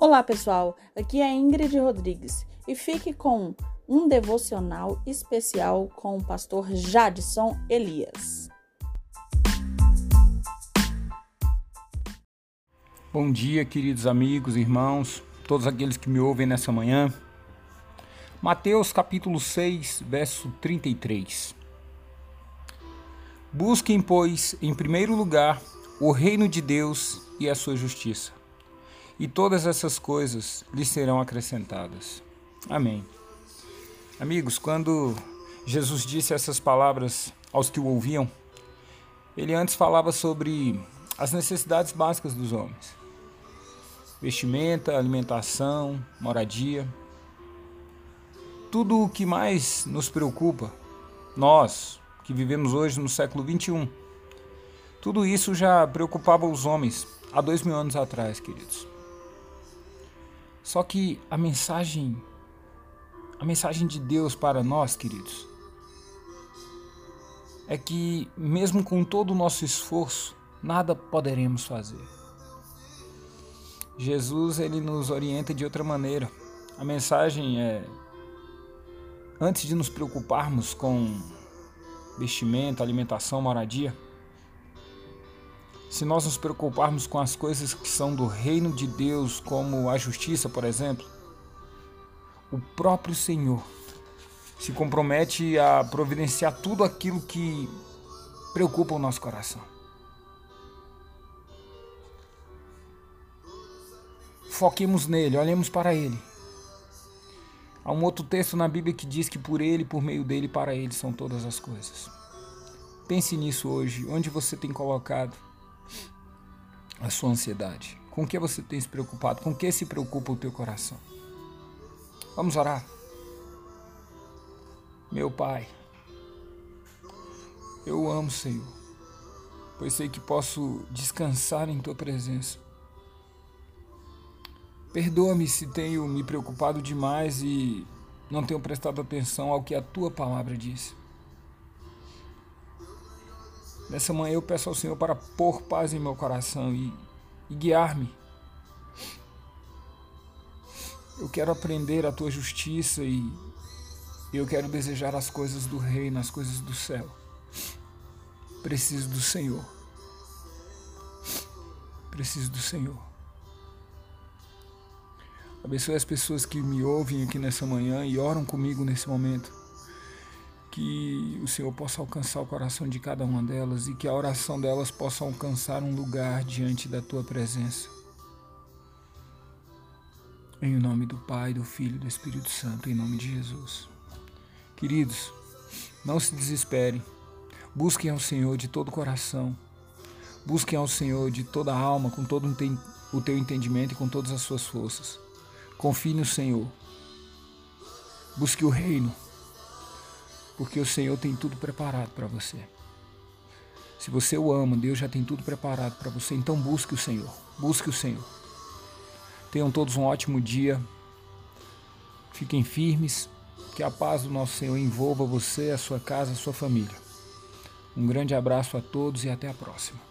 Olá, pessoal. Aqui é Ingrid Rodrigues e fique com um devocional especial com o pastor Jadson Elias. Bom dia, queridos amigos, irmãos, todos aqueles que me ouvem nessa manhã. Mateus capítulo 6, verso 33. Busquem, pois, em primeiro lugar o reino de Deus e a sua justiça e todas essas coisas lhes serão acrescentadas. Amém. Amigos, quando Jesus disse essas palavras aos que o ouviam, ele antes falava sobre as necessidades básicas dos homens: vestimenta, alimentação, moradia. Tudo o que mais nos preocupa, nós que vivemos hoje no século 21, tudo isso já preocupava os homens há dois mil anos atrás, queridos. Só que a mensagem, a mensagem de Deus para nós, queridos, é que mesmo com todo o nosso esforço, nada poderemos fazer. Jesus ele nos orienta de outra maneira. A mensagem é antes de nos preocuparmos com vestimento, alimentação, moradia, se nós nos preocuparmos com as coisas que são do reino de Deus, como a justiça, por exemplo, o próprio Senhor se compromete a providenciar tudo aquilo que preocupa o nosso coração. Foquemos nele, olhemos para ele. Há um outro texto na Bíblia que diz que por ele, por meio dele, para ele são todas as coisas. Pense nisso hoje, onde você tem colocado a sua ansiedade? Com que você tem se preocupado? Com que se preocupa o teu coração? Vamos orar. Meu Pai, eu amo, Senhor, pois sei que posso descansar em tua presença. Perdoa-me se tenho me preocupado demais e não tenho prestado atenção ao que a tua palavra diz. Nessa manhã eu peço ao Senhor para pôr paz em meu coração e, e guiar-me. Eu quero aprender a tua justiça e eu quero desejar as coisas do reino, as coisas do céu. Preciso do Senhor. Preciso do Senhor. Abençoe as pessoas que me ouvem aqui nessa manhã e oram comigo nesse momento que o Senhor possa alcançar o coração de cada uma delas e que a oração delas possa alcançar um lugar diante da tua presença. Em nome do Pai, do Filho e do Espírito Santo, em nome de Jesus. Queridos, não se desesperem. Busquem ao Senhor de todo o coração. Busquem ao Senhor de toda a alma, com todo o teu entendimento e com todas as suas forças. Confie no Senhor. Busque o reino porque o Senhor tem tudo preparado para você. Se você o ama, Deus já tem tudo preparado para você, então busque o Senhor. Busque o Senhor. Tenham todos um ótimo dia. Fiquem firmes. Que a paz do nosso Senhor envolva você, a sua casa, a sua família. Um grande abraço a todos e até a próxima.